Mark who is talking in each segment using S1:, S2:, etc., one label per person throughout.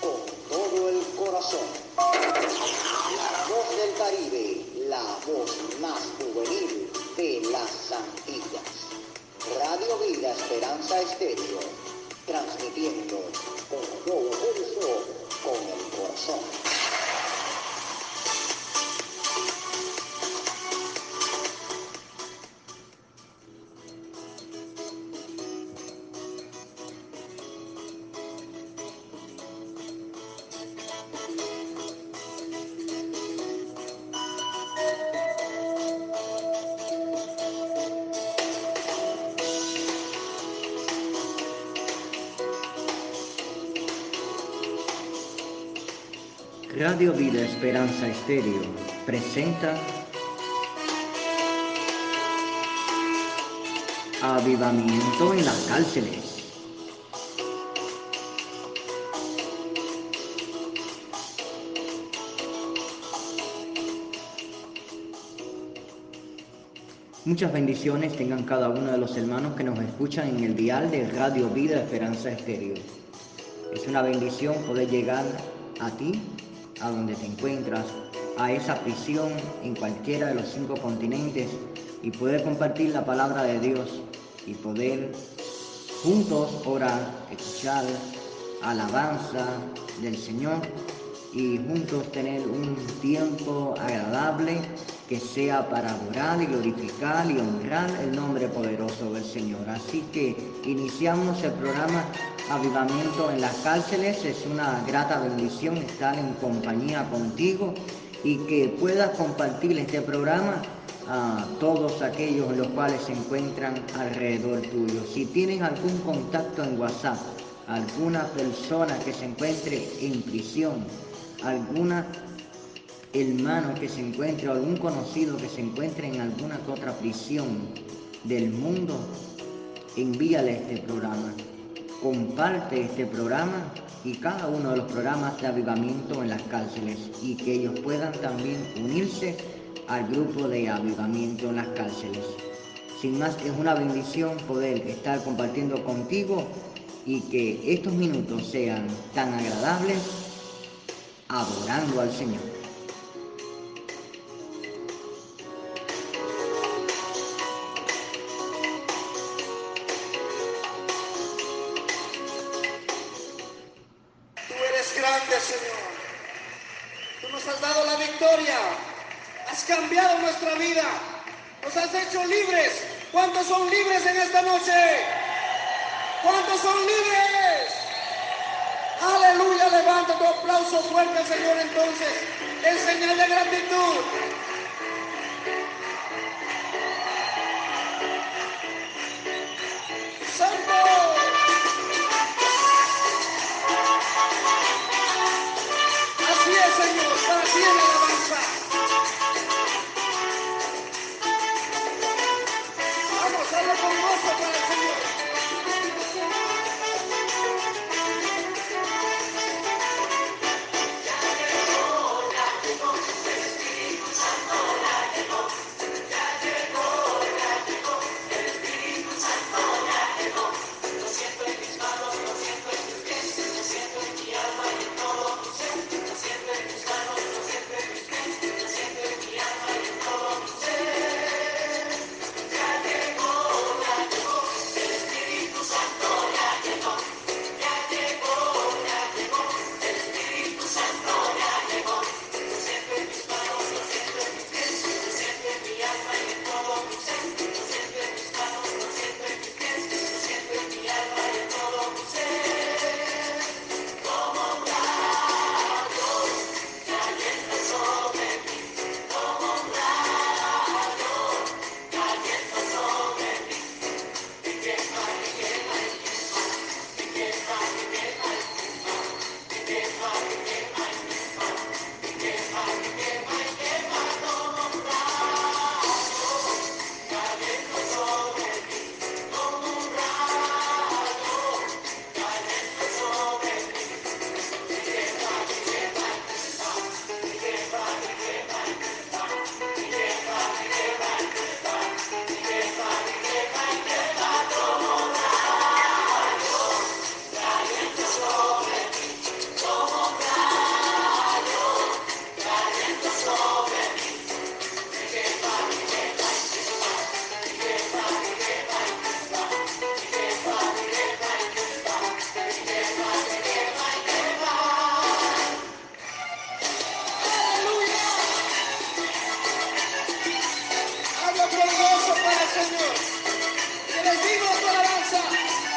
S1: con todo el corazón. La voz del Caribe, la voz más juvenil de las Antillas. Radio Vida Esperanza Estéreo, transmitiendo con todo pulso con el corazón.
S2: Radio Vida Esperanza Estéreo presenta Avivamiento en las cárceles. Muchas bendiciones tengan cada uno de los hermanos que nos escuchan en el dial de Radio Vida Esperanza Estéreo. Es una bendición poder llegar a ti a donde te encuentras, a esa prisión en cualquiera de los cinco continentes y poder compartir la palabra de Dios y poder juntos orar, escuchar alabanza del Señor y juntos tener un tiempo agradable que sea para adorar y glorificar y honrar el nombre poderoso del Señor. Así que iniciamos el programa Avivamiento en las cárceles. Es una grata bendición estar en compañía contigo y que puedas compartir este programa a todos aquellos los cuales se encuentran alrededor tuyo. Si tienes algún contacto en WhatsApp, alguna persona que se encuentre en prisión, alguna hermano que se encuentre o algún conocido que se encuentre en alguna otra prisión del mundo, envíale este programa. Comparte este programa y cada uno de los programas de avivamiento en las cárceles y que ellos puedan también unirse al grupo de avivamiento en las cárceles. Sin más, es una bendición poder estar compartiendo contigo y que estos minutos sean tan agradables adorando al Señor.
S3: Cambiado nuestra vida. Nos has hecho libres. ¿Cuántos son libres en esta noche? ¿Cuántos son libres? Aleluya, levanta tu aplauso fuerte, Señor, entonces, en señal de gratitud.
S1: Thank you. otro gozo para el Señor. Que les digo su alabanza.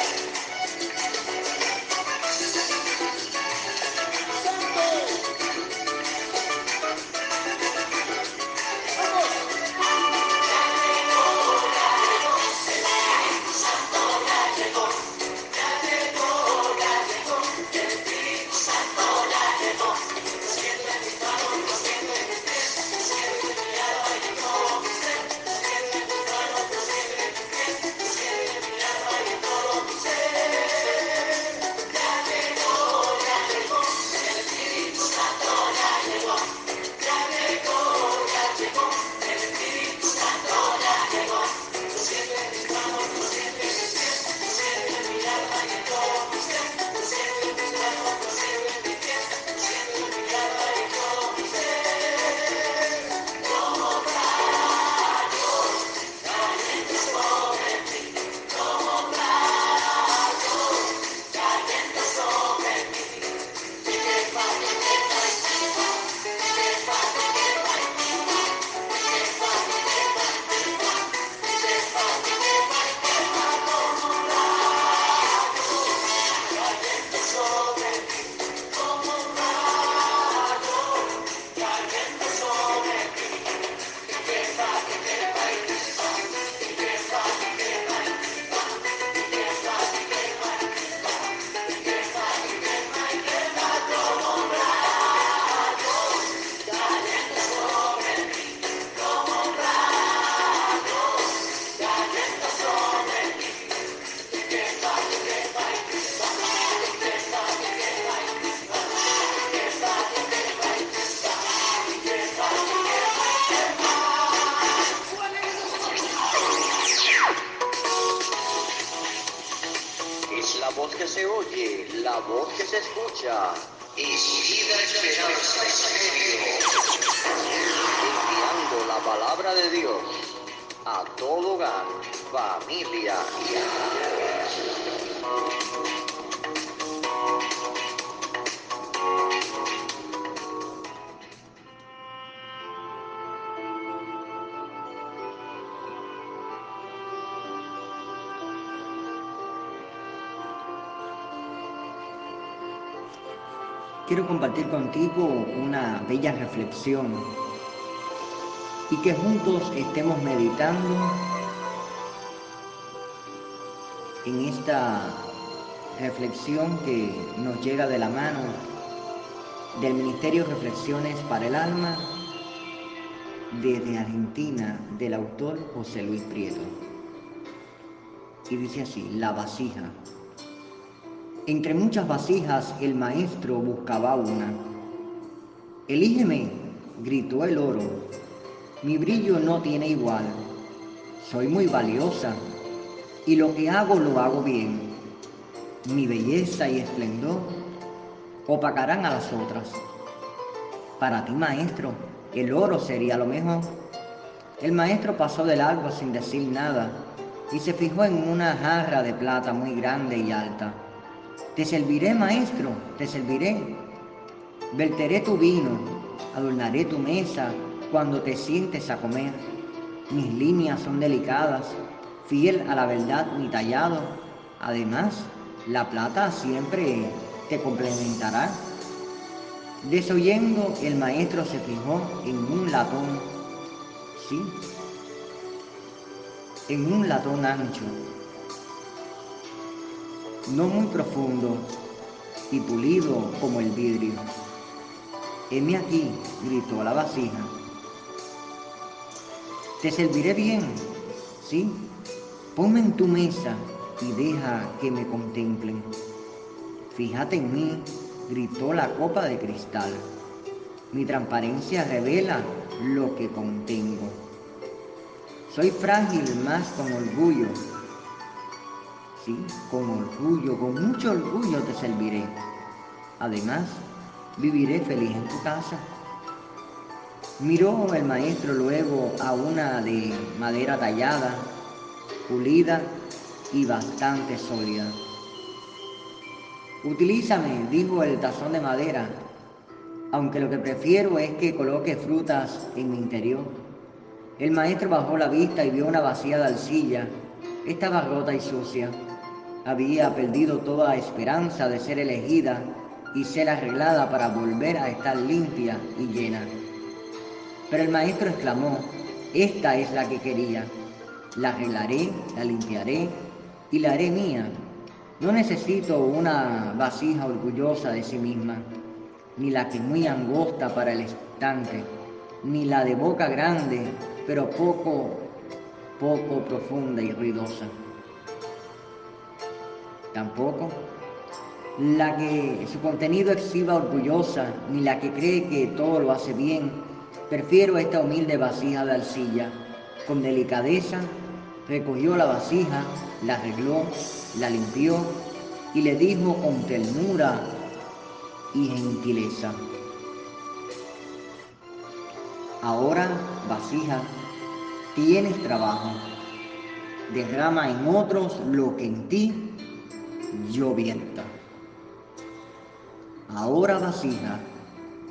S2: Quiero compartir contigo una bella reflexión y que juntos estemos meditando en esta reflexión que nos llega de la mano del Ministerio Reflexiones para el Alma desde Argentina del autor José Luis Prieto. Y dice así, la vasija. Entre muchas vasijas el maestro buscaba una. Elígeme, gritó el oro. Mi brillo no tiene igual. Soy muy valiosa y lo que hago lo hago bien. Mi belleza y esplendor opacarán a las otras. Para ti, maestro, el oro sería lo mejor. El maestro pasó del agua sin decir nada y se fijó en una jarra de plata muy grande y alta. Te serviré, maestro, te serviré. Verteré tu vino, adornaré tu mesa cuando te sientes a comer. Mis líneas son delicadas, fiel a la verdad mi tallado. Además, la plata siempre te complementará. Desoyendo, el maestro se fijó en un latón, sí, en un latón ancho, no muy profundo y pulido como el vidrio. Heme aquí, gritó la vasija. Te serviré bien, sí. Ponme en tu mesa y deja que me contemplen. Fíjate en mí, gritó la copa de cristal. Mi transparencia revela lo que contengo. Soy frágil más con orgullo ¿sí? Con orgullo, con mucho orgullo te serviré. Además, viviré feliz en tu casa. Miró el maestro luego a una de madera tallada, pulida y bastante sólida. Utilízame, dijo el tazón de madera, aunque lo que prefiero es que coloque frutas en mi interior. El maestro bajó la vista y vio una vacía arcilla. Estaba rota y sucia había perdido toda esperanza de ser elegida y ser arreglada para volver a estar limpia y llena. Pero el maestro exclamó, esta es la que quería, la arreglaré, la limpiaré y la haré mía. No necesito una vasija orgullosa de sí misma, ni la que es muy angosta para el estante, ni la de boca grande, pero poco, poco profunda y ruidosa tampoco. La que su contenido exhiba orgullosa, ni la que cree que todo lo hace bien. Prefiero esta humilde vasija de arcilla. Con delicadeza recogió la vasija, la arregló, la limpió y le dijo con ternura y gentileza. Ahora, vasija, tienes trabajo. Derrama en otros lo que en ti llovienta. Ahora vasija,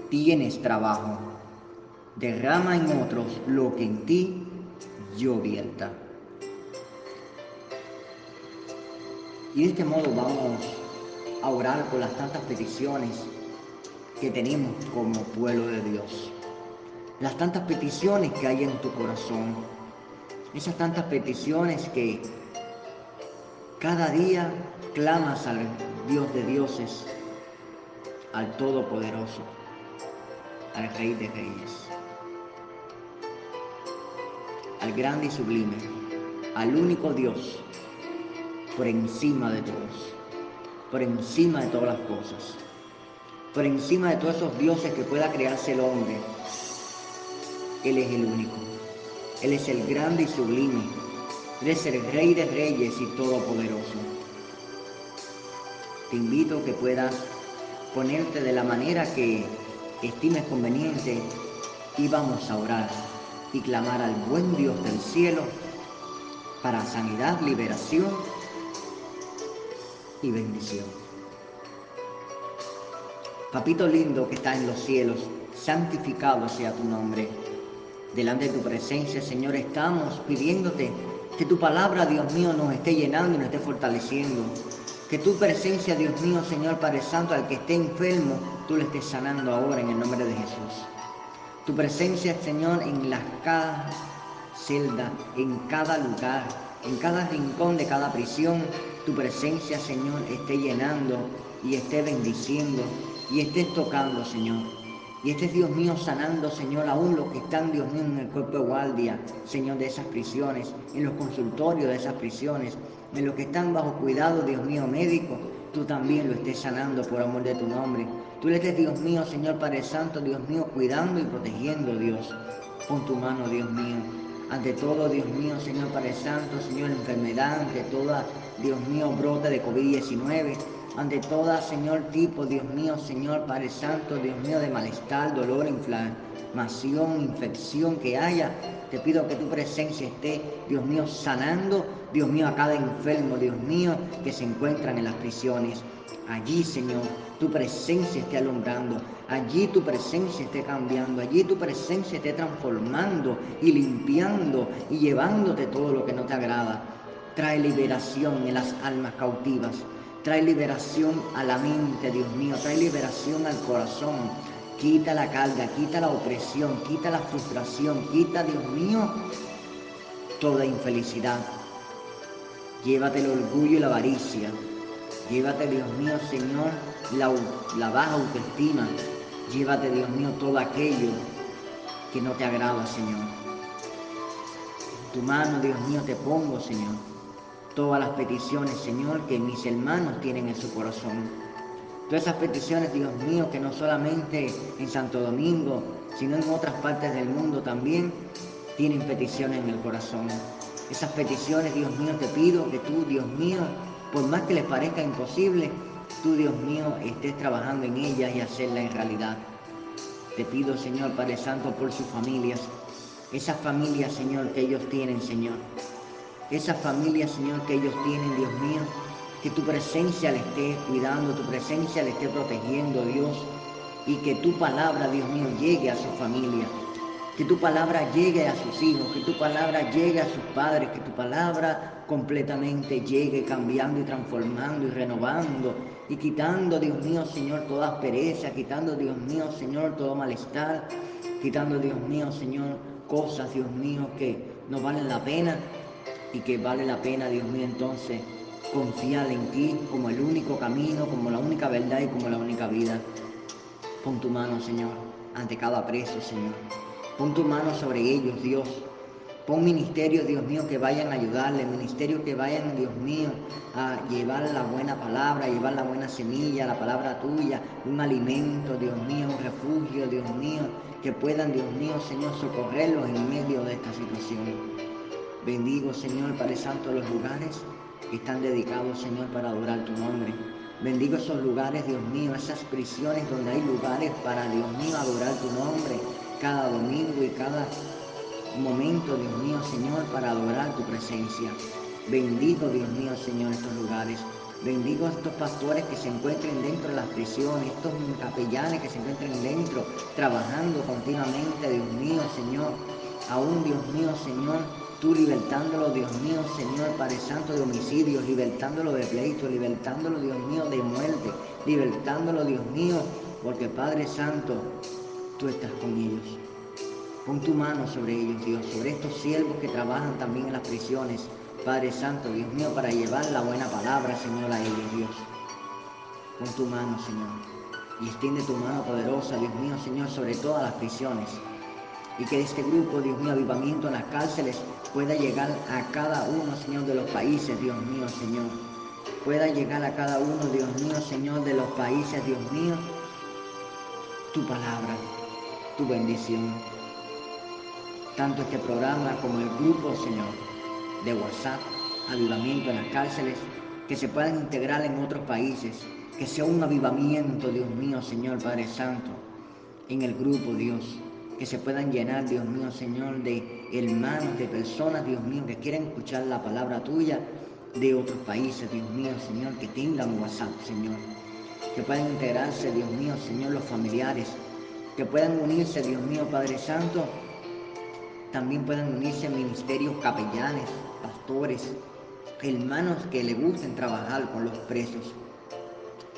S2: tienes trabajo, derrama en otros lo que en ti llovienta. Y de este modo vamos a orar por las tantas peticiones que tenemos como pueblo de Dios. Las tantas peticiones que hay en tu corazón. Esas tantas peticiones que cada día clamas al Dios de dioses, al Todopoderoso, al Rey de Reyes, al grande y sublime, al único Dios, por encima de todos, por encima de todas las cosas, por encima de todos esos dioses que pueda crearse el hombre. Él es el único, Él es el grande y sublime, Él es el Rey de Reyes y Todopoderoso. Te invito a que puedas ponerte de la manera que estimes conveniente y vamos a orar y clamar al buen Dios del cielo para sanidad, liberación y bendición. Papito lindo que está en los cielos, santificado sea tu nombre. Delante de tu presencia, Señor, estamos pidiéndote que tu palabra, Dios mío, nos esté llenando y nos esté fortaleciendo. Que tu presencia, Dios mío, Señor Padre Santo, al que esté enfermo, tú le estés sanando ahora en el nombre de Jesús. Tu presencia, Señor, en las cada celda, en cada lugar, en cada rincón de cada prisión, tu presencia, Señor, esté llenando y esté bendiciendo y estés tocando, Señor. Y estés, Dios mío, sanando, Señor, aún los que están, Dios mío, en el cuerpo de guardia, Señor, de esas prisiones, en los consultorios de esas prisiones, en los que están bajo cuidado, Dios mío, médico, tú también lo estés sanando por amor de tu nombre. Tú le estés, Dios mío, Señor Padre Santo, Dios mío, cuidando y protegiendo, Dios. Pon tu mano, Dios mío. Ante todo, Dios mío, Señor Padre Santo, Señor, enfermedad, ante toda, Dios mío, brote de COVID-19, ante toda, Señor, tipo, Dios mío, Señor Padre Santo, Dios mío, de malestar, dolor, inflamación, infección que haya, te pido que tu presencia esté, Dios mío, sanando, Dios mío, a cada enfermo, Dios mío, que se encuentran en las prisiones. Allí, Señor, tu presencia esté alumbrando, allí tu presencia esté cambiando, allí tu presencia esté transformando y limpiando y llevándote todo lo que no te agrada. Trae liberación en las almas cautivas, trae liberación a la mente, Dios mío, trae liberación al corazón. Quita la carga, quita la opresión, quita la frustración, quita, Dios mío, toda infelicidad. Llévate el orgullo y la avaricia, Llévate, Dios mío, Señor, la, baja autoestima. Llévate, Dios mío, todo aquello que no te agrada, Señor. Tu mano, Dios mío, te pongo, Señor. Todas las peticiones, Señor, que mis hermanos tienen en su corazón. Todas esas peticiones, Dios mío, que no solamente en Santo Domingo, sino en otras partes del mundo también tienen peticiones en el corazón. Esas peticiones, Dios mío, te pido que tú, Dios mío, por más que les parezca imposible, tú, Dios mío, estés trabajando en ellas y hacerla en realidad. Te pido, Señor Padre Santo, por sus familias, esas familias, Señor, que ellos tienen, Señor. Esas familias, Señor, que ellos tienen, Dios mío, que tu presencia le esté cuidando, tu presencia le esté protegiendo, Dios, y que tu palabra, Dios mío, llegue a su familia. Que tu palabra llegue a sus hijos, que tu palabra llegue a sus padres, que tu palabra completamente llegue cambiando y transformando y renovando y quitando, Dios mío, Señor, toda pereza, quitando, Dios mío, Señor, todo malestar, quitando, Dios mío, Señor, cosas, Dios mío, que no valen la pena y que vale la pena, Dios mío, entonces confiar en ti como el único camino, como la única verdad y como la única vida. Pon tu mano, Señor, ante cada preso, Señor. Pon tu mano sobre ellos, Dios. Pon ministerios, Dios mío, que vayan a ayudarle, ministerios que vayan, Dios mío, a llevar la buena palabra, a llevar la buena semilla, la palabra tuya, un alimento, Dios mío, un refugio, Dios mío, que puedan, Dios mío, Señor, socorrerlos en medio de esta situación. Bendigo, Señor, Padre Santo, los lugares que están dedicados, Señor, para adorar tu nombre. Bendigo esos lugares, Dios mío, esas prisiones donde hay lugares para, Dios mío, adorar tu nombre cada domingo y cada momento, Dios mío, Señor, para adorar tu presencia. Bendigo, Dios mío, Señor, estos lugares. Bendigo a estos pastores que se encuentren dentro de las prisiones, estos capellanes que se encuentren dentro, trabajando continuamente, Dios mío, Señor. Aún, Dios mío, Señor, tú libertándolo, Dios mío, Señor, Padre Santo, de homicidios, libertándolo de pleito, libertándolo, Dios mío, de muerte, libertándolo, Dios mío, porque Padre Santo, tú estás con ellos. Pon tu mano sobre ellos, Dios, sobre estos siervos que trabajan también en las prisiones. Padre Santo, Dios mío, para llevar la buena palabra, Señor, a ellos, Dios. Pon tu mano, Señor. Y extiende tu mano poderosa, Dios mío, Señor, sobre todas las prisiones. Y que este grupo, Dios mío, avivamiento en las cárceles pueda llegar a cada uno, Señor, de los países, Dios mío, Señor. Pueda llegar a cada uno, Dios mío, Señor, de los países, Dios mío, tu palabra tu bendición. Tanto este programa como el grupo, Señor, de WhatsApp, Ayudamiento en las cárceles, que se puedan integrar en otros países Que sea un avivamiento, Dios mío, Señor Padre Santo, en el grupo, Dios. Que se puedan llenar, Dios mío, Señor, de hermanos, de personas, Dios mío, que quieren escuchar la palabra tuya de otros países, Dios mío, Señor, que tengan WhatsApp, Señor. Que puedan integrarse, Dios mío, Señor, los familiares. Que puedan unirse, Dios mío, Padre Santo. También puedan unirse ministerios capellanes, pastores, hermanos que le gusten trabajar con los presos.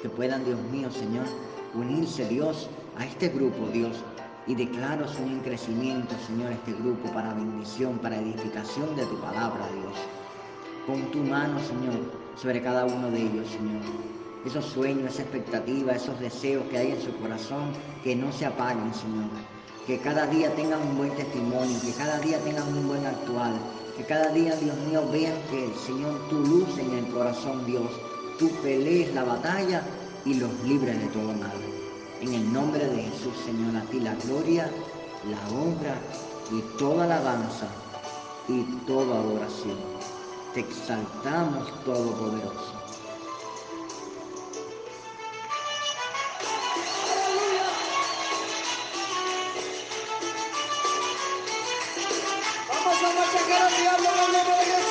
S2: Que puedan, Dios mío, Señor, unirse, Dios, a este grupo, Dios. Y declaro, Señor, en crecimiento, Señor, este grupo para bendición, para edificación de tu palabra, Dios. Con tu mano, Señor, sobre cada uno de ellos, Señor. Esos sueños, esa expectativa, esos deseos que hay en su corazón, que no se apaguen, Señor. Que cada día tengan un buen testimonio, que cada día tengan un buen actual, que cada día, Dios mío, vean que, Señor, tu luz en el corazón, Dios. Tú pelees la batalla y los libres de todo mal. En el nombre de Jesús, Señor, a ti la gloria, la honra y toda alabanza y toda adoración. Te exaltamos, Todopoderoso.
S3: Vamos a machacar al diablo en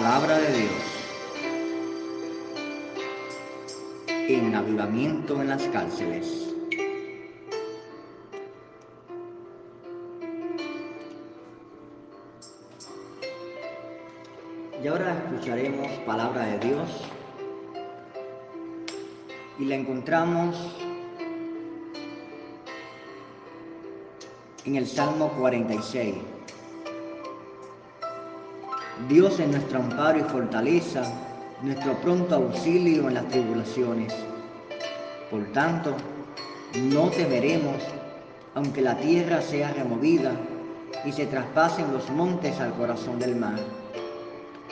S1: Palabra de Dios.
S2: En avivamiento en las cárceles. Y ahora escucharemos palabra de Dios y la encontramos en el Salmo 46. Dios es nuestro amparo y fortaleza, nuestro pronto auxilio en las tribulaciones. Por tanto, no temeremos, aunque la tierra sea removida y se traspasen los montes al corazón del mar,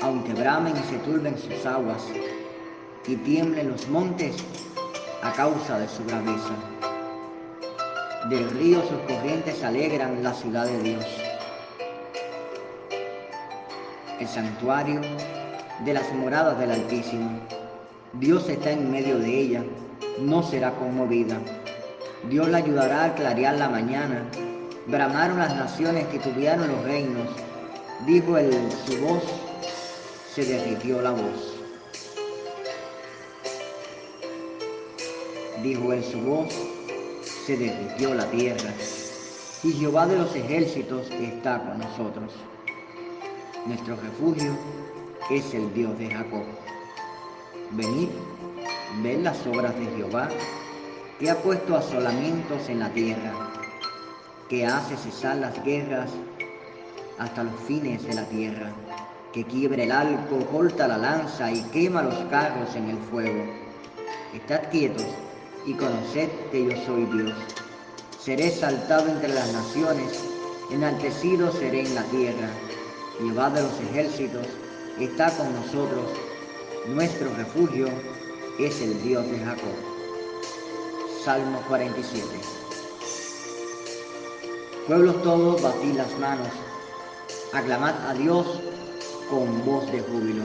S2: aunque bramen y se turben sus aguas y tiemblen los montes a causa de su braveza. Del río sus corrientes alegran la ciudad de Dios. El santuario de las moradas del Altísimo. Dios está en medio de ella, no será conmovida. Dios la ayudará a clarear la mañana. Bramaron las naciones, titubearon los reinos. Dijo él su voz, se derritió la voz. Dijo él su voz, se derritió la tierra. Y Jehová de los ejércitos está con nosotros. Nuestro refugio es el Dios de Jacob. Venid, ved las obras de Jehová, que ha puesto asolamientos en la tierra, que hace cesar las guerras hasta los fines de la tierra, que quiebra el arco, corta la lanza y quema los carros en el fuego. Estad quietos y conoced que yo soy Dios. Seré exaltado entre las naciones, enaltecido seré en la tierra. Jehová de los ejércitos está con nosotros. Nuestro refugio es el Dios de Jacob. Salmo 47. Pueblos todos, batid las manos, aclamad a Dios con voz de júbilo.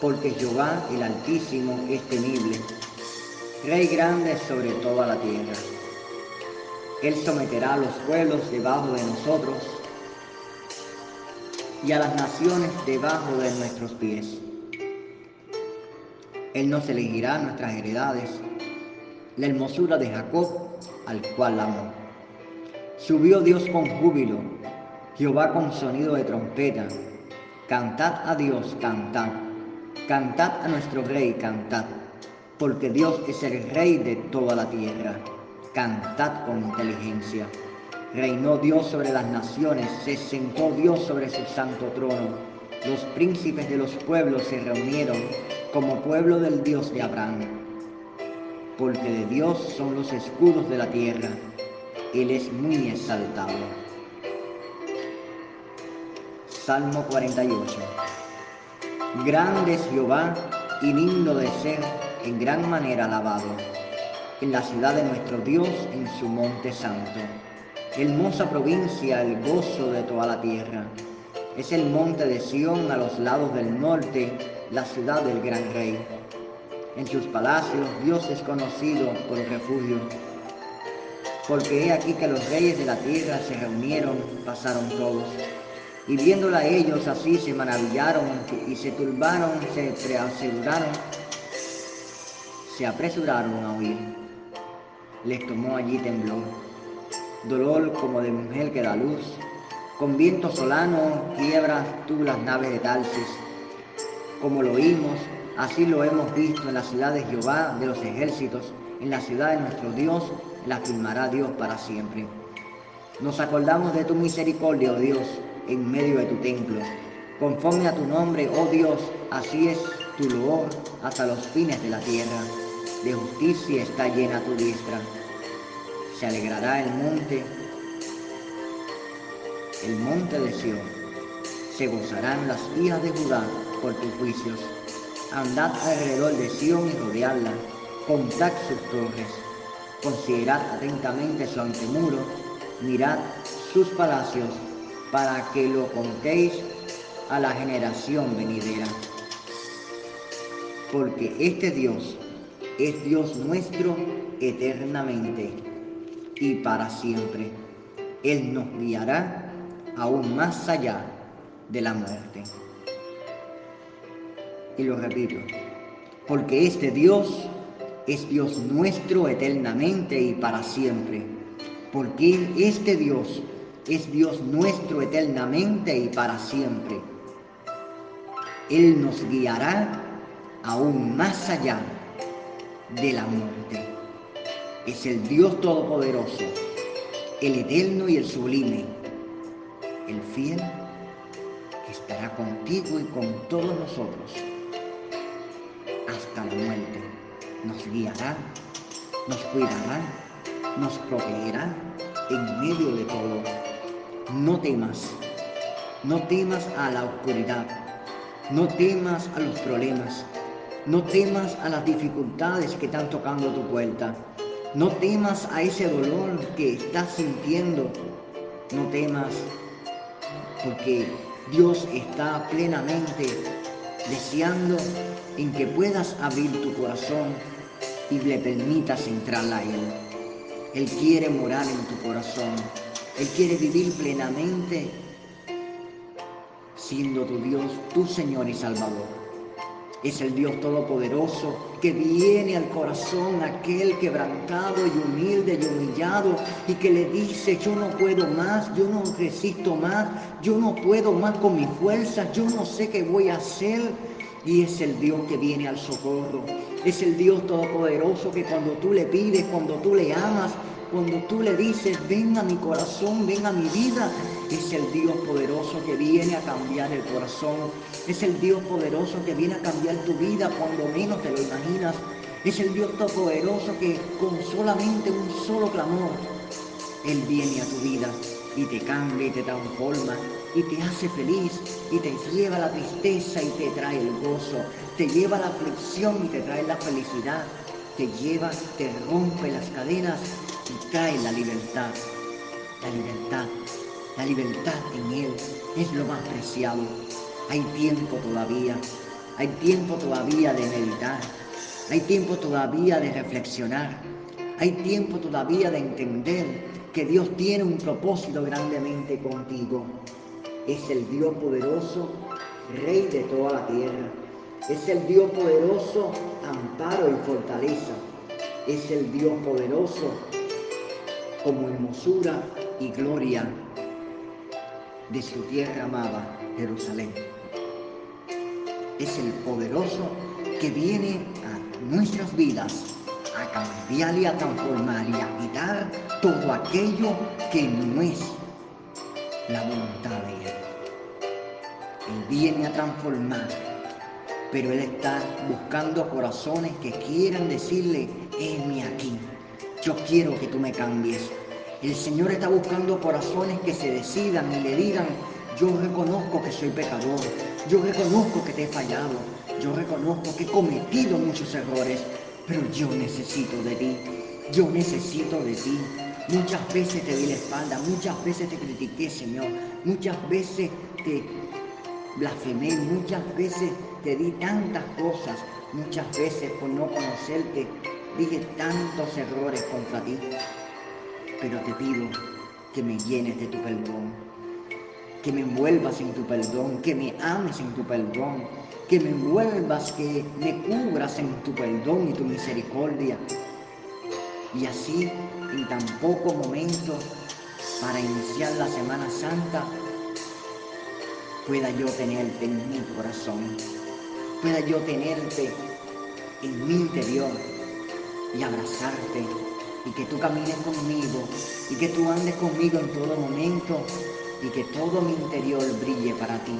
S2: Porque Jehová el Altísimo es temible, Rey grande sobre toda la tierra. Él someterá a los pueblos debajo de nosotros y a las naciones debajo de nuestros pies. Él nos elegirá nuestras heredades, la hermosura de Jacob, al cual amó. Subió Dios con júbilo, Jehová con sonido de trompeta. Cantad a Dios, cantad. Cantad a nuestro Rey, cantad. Porque Dios es el Rey de toda la tierra. Cantad con inteligencia. Reinó Dios sobre las naciones, se sentó Dios sobre su santo trono. Los príncipes de los pueblos se reunieron como pueblo del Dios de Abraham. Porque de Dios son los escudos de la tierra. Él es muy exaltado. Salmo 48. Grande es Jehová y lindo de ser, en gran manera alabado, en la ciudad de nuestro Dios, en su monte santo. Hermosa provincia, el gozo de toda la tierra. Es el monte de Sión a los lados del norte, la ciudad del gran rey. En sus palacios Dios es conocido por refugio. Porque he aquí que los reyes de la tierra se reunieron, pasaron todos. Y viéndola ellos así se maravillaron y se turbaron, se preaseguraron, se apresuraron a huir. Les tomó allí temblor, dolor como de mujer que da luz. Con viento solano quiebras tú las naves de Tarsis. Como lo oímos, así lo hemos visto en la ciudad de Jehová de los ejércitos, en la ciudad de nuestro Dios, la firmará Dios para siempre. Nos acordamos de tu misericordia, oh Dios, en medio de tu templo. Conforme a tu nombre, oh Dios, así es tu loor hasta los fines de la tierra. De justicia está llena tu diestra. Se alegrará el monte, el monte de Sión. Se gozarán las hijas de Judá por tus juicios. Andad alrededor de Sión y rodeadla. Contad sus torres. Considerad atentamente su antemuro. Mirad sus palacios para que lo contéis a la generación venidera. Porque este Dios es Dios nuestro eternamente y para siempre. Él nos guiará aún más allá de la muerte. Y lo repito, porque este Dios es Dios nuestro eternamente y para siempre. Porque este Dios es Dios nuestro eternamente y para siempre. Él nos guiará aún más allá de la muerte. Es el Dios Todopoderoso, el eterno y el sublime, el fiel que estará contigo y con todos nosotros hasta la muerte. Nos guiará nos cuidará, nos protegerá en medio de todo. No temas, no temas a la oscuridad, no temas a los problemas, no temas a las dificultades que están tocando tu puerta, no temas a ese dolor que estás sintiendo, no temas porque Dios está plenamente deseando en que puedas abrir tu corazón y le permitas entrar a Él. Él quiere morar en tu corazón. Él quiere vivir plenamente siendo tu Dios, tu Señor y Salvador. Es el Dios Todopoderoso que viene al corazón aquel quebrantado y humilde y humillado y que le dice, yo no puedo más, yo no resisto más, yo no puedo más con mi fuerza, yo no sé qué voy a hacer. Y es el Dios que viene al socorro. Es el Dios Todopoderoso que cuando tú le pides, cuando tú le amas, cuando tú le dices, ven a mi corazón, ven a mi vida, es el Dios poderoso que viene a cambiar el corazón. Es el Dios poderoso que viene a cambiar tu vida cuando menos te lo imaginas. Es el Dios poderoso que con solamente un solo clamor, Él viene a tu vida y te cambia y te transforma y te hace feliz y te lleva la tristeza y te trae el gozo, te lleva la aflicción y te trae la felicidad, te lleva, te rompe las cadenas trae la libertad. La libertad, la libertad en Él es lo más preciado. Hay tiempo todavía, hay tiempo todavía de meditar, hay tiempo todavía de reflexionar, hay tiempo todavía de entender que Dios tiene un propósito grandemente contigo. Es el Dios poderoso, Rey de toda la tierra. Es el Dios poderoso, amparo y fortaleza. Es el Dios poderoso, como hermosura y gloria de su tierra amada, Jerusalén. Es el poderoso que viene a nuestras vidas a cambiar y a transformar y a quitar todo aquello que no es la voluntad de Él. Él viene a transformar, pero Él está buscando corazones que quieran decirle, heme aquí, yo quiero que tú me cambies. El Señor está buscando corazones que se decidan y le digan, yo reconozco que soy pecador, yo reconozco que te he fallado, yo reconozco que he cometido muchos errores, pero yo necesito de ti, yo necesito de ti. Muchas veces te di la espalda, muchas veces te critiqué, Señor, muchas veces te blasfemé, muchas veces te di tantas cosas, muchas veces por no conocerte dije tantos errores contra ti, pero te pido que me llenes de tu perdón, que me envuelvas en tu perdón, que me ames en tu perdón, que me envuelvas, que me cubras en tu perdón y tu misericordia. Y así, en tan poco momento, para iniciar la Semana Santa, pueda yo tenerte en mi corazón, pueda yo tenerte en mi interior y abrazarte y que tú camines conmigo y que tú andes conmigo en todo momento y que todo mi interior brille para ti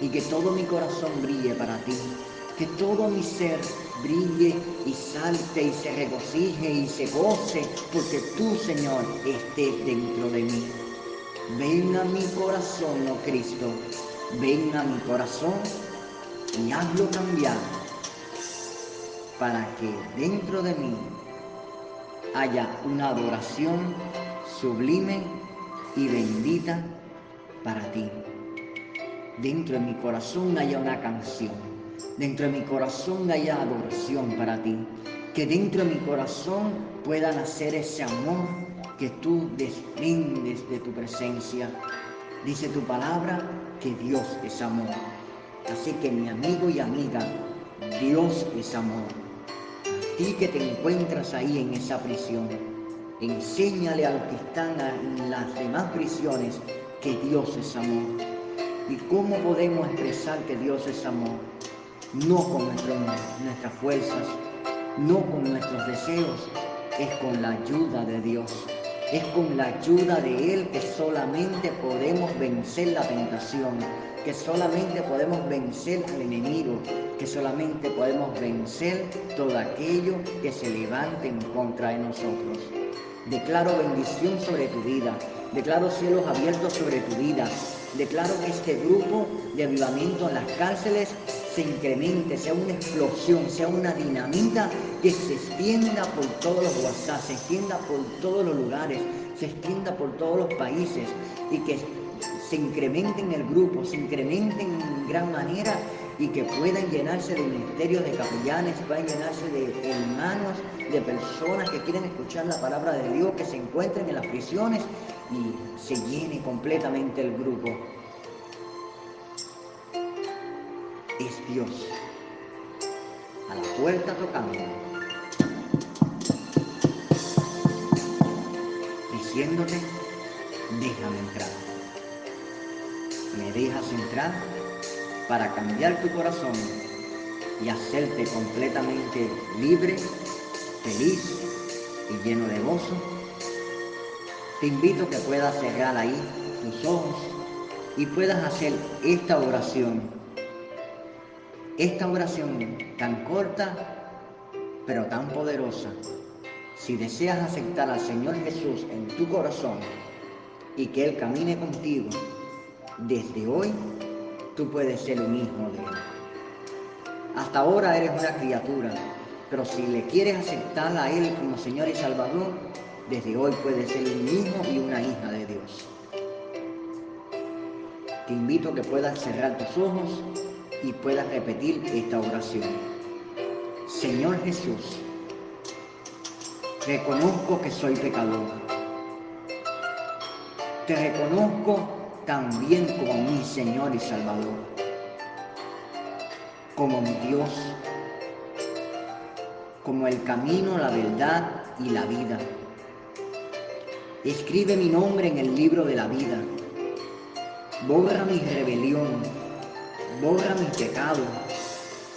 S2: y que todo mi corazón brille para ti, que todo mi ser brille y salte y se regocije y se goce porque tú, Señor, estés dentro de mí. Ven a mi corazón, oh Cristo, ven a mi corazón y hazlo cambiar para que dentro de mí haya una adoración sublime y bendita para ti. Dentro de mi corazón haya una canción, dentro de mi corazón haya adoración para ti, que dentro de mi corazón pueda nacer ese amor que tú desprendes de tu presencia. Dice tu palabra que Dios es amor. Así que mi amigo y amiga, Dios es amor ti que te encuentras ahí en esa prisión, enséñale a los que están en las demás prisiones que Dios es amor. ¿Y cómo podemos expresar que Dios es amor? No con nuestras fuerzas, no con nuestros deseos, es con la ayuda de Dios. Es con la ayuda de Él que solamente podemos vencer la tentación, que solamente podemos vencer al enemigo, que solamente podemos vencer todo aquello que se levante en contra de nosotros. Declaro bendición sobre tu vida, declaro cielos abiertos sobre tu vida, declaro que este grupo de avivamiento en las cárceles se incremente, sea una explosión, sea una dinamita que se extienda por todos los WhatsApp, se extienda por todos los lugares, se extienda por todos los países y que se incremente en el grupo, se incremente en gran manera y que puedan llenarse de ministerios de capellanes, puedan llenarse de hermanos, de personas que quieren escuchar la palabra de Dios, que se encuentren en las prisiones y se llene completamente el grupo. Es Dios a la puerta tocando, diciéndote, déjame entrar. Me dejas entrar para cambiar tu corazón y hacerte completamente libre, feliz y lleno de gozo. Te invito a que puedas cerrar ahí tus ojos y puedas hacer esta oración. Esta oración tan corta, pero tan poderosa. Si deseas aceptar al Señor Jesús en tu corazón y que Él camine contigo, desde hoy tú puedes ser un hijo de Él. Hasta ahora eres una criatura, pero si le quieres aceptar a Él como Señor y Salvador, desde hoy puedes ser un hijo y una hija de Dios. Te invito a que puedas cerrar tus ojos y puedas repetir esta oración. Señor Jesús, reconozco que soy pecador. Te reconozco también como mi Señor y Salvador, como mi Dios, como el camino, la verdad y la vida. Escribe mi nombre en el libro de la vida. Borra mi rebelión, borra mi pecado,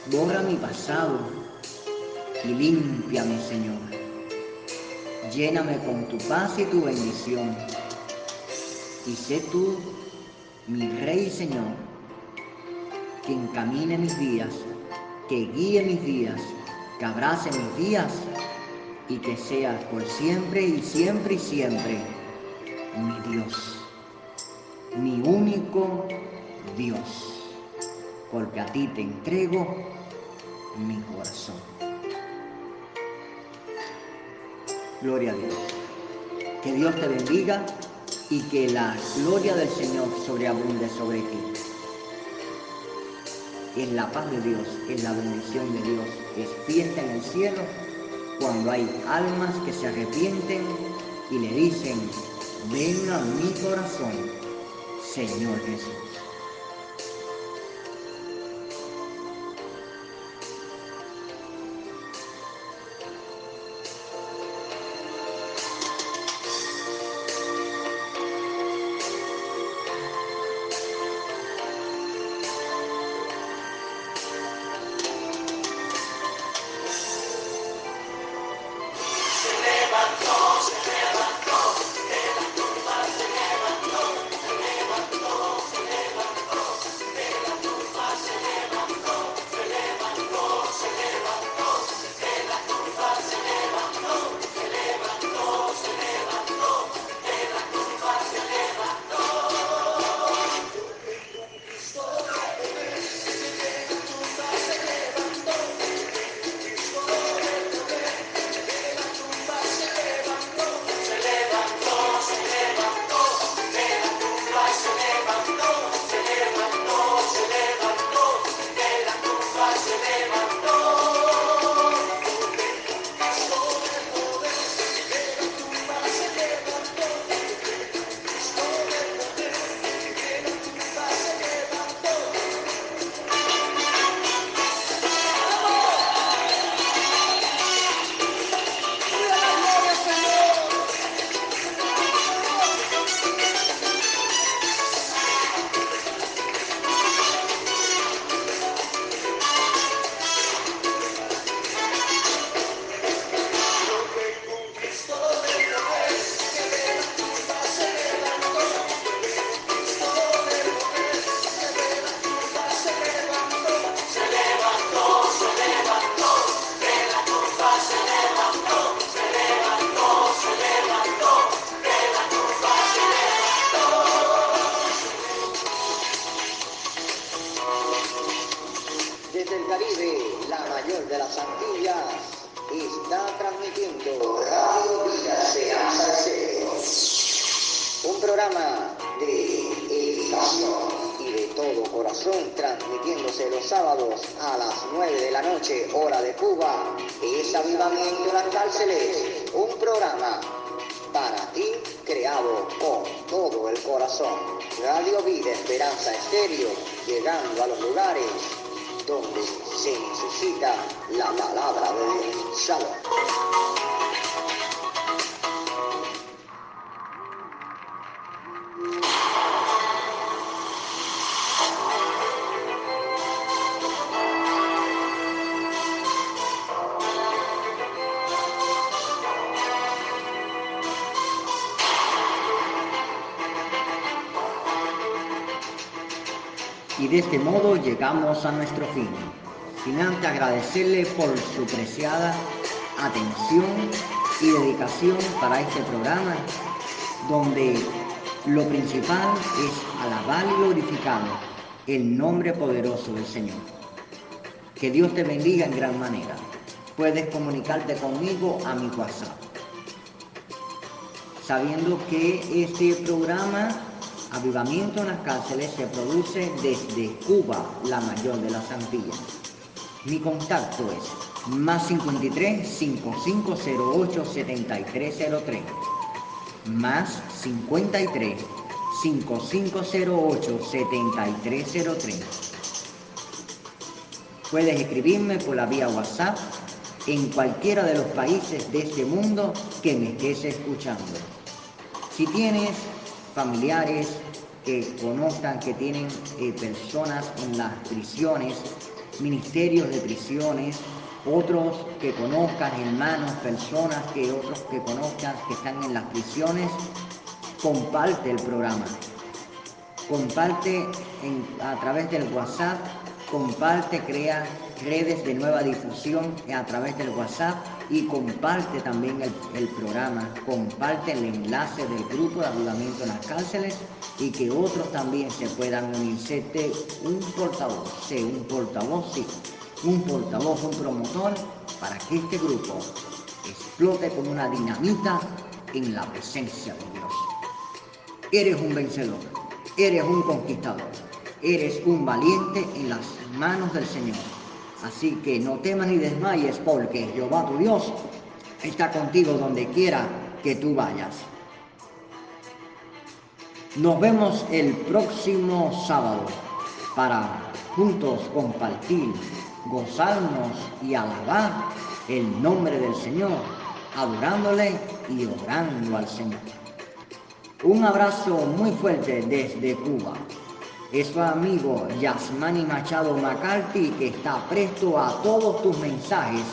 S2: borra mi pasado y límpiame, Señor. Lléname con tu paz y tu bendición. Y sé tú mi Rey Señor, que encamine mis días, que guíe mis días, que abrace mis días y que seas por siempre y siempre y siempre mi Dios, mi único Dios, porque a ti te entrego mi corazón. Gloria a Dios. Que Dios te bendiga y que la gloria del Señor sobreabunde sobre ti. Es la paz de Dios, es la bendición de Dios, es en el cielo cuando hay almas que se arrepienten y le dicen, venga a mi corazón, Señor Jesús.
S1: Desde el Caribe, la mayor de las Antillas, está transmitiendo Radio Vida Sea Salcedo. Un programa de educación y de todo corazón, transmitiéndose los sábados a las 9 de la noche, hora de Cuba. Es Avivamiento las Cárceles, un programa para ti creado con todo el corazón. Radio Vida Esperanza Estéreo, llegando a los lugares donde se necesita la palabra de Dios.
S2: De este modo llegamos a nuestro fin. Sin antes agradecerle por su preciada atención y dedicación para este programa, donde lo principal es alabar y glorificar el nombre poderoso del Señor. Que Dios te bendiga en gran manera. Puedes comunicarte conmigo a mi WhatsApp. Sabiendo que este programa Avivamiento en las cárceles se produce desde Cuba, la mayor de las Antillas. Mi contacto es más 53 5508 7303 más 53 5508 7303. Puedes escribirme por la vía WhatsApp en cualquiera de los países de este mundo que me estés escuchando. Si tienes familiares que conozcan que tienen eh, personas en las prisiones, ministerios de prisiones, otros que conozcan hermanos, personas que otros que conozcan que están en las prisiones, comparte el programa. Comparte a través del WhatsApp, comparte, crea redes de nueva difusión a través del WhatsApp y comparte también el, programa, comparte el enlace del grupo de ayudamiento en las cárceles y que otros también se puedan unir. Sé un portavoz, sé un portavoz, sí, un portavoz, un promotor para que este grupo explote como una dinamita en la presencia de Dios. Eres un vencedor, eres un conquistador, eres un valiente en las manos del Señor Así que no temas ni desmayes, porque Jehová tu Dios está contigo donde quiera que tú vayas. Nos vemos el próximo sábado para juntos compartir, gozarnos y alabar el nombre del Señor, adorándole y orando al Señor. Un abrazo muy fuerte desde Cuba es su amigo Yasmani Machado McCarthy que está presto a todos tus mensajes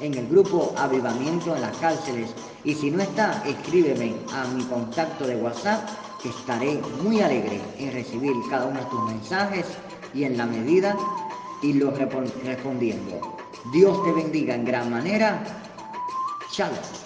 S2: en el grupo Avivamiento en las cárceles. Y si no está, escríbeme a mi contacto de WhatsApp que estaré muy alegre en recibir cada uno de tus mensajes y en la medida y los respondiendo. Dios te bendiga en gran manera. Shalom.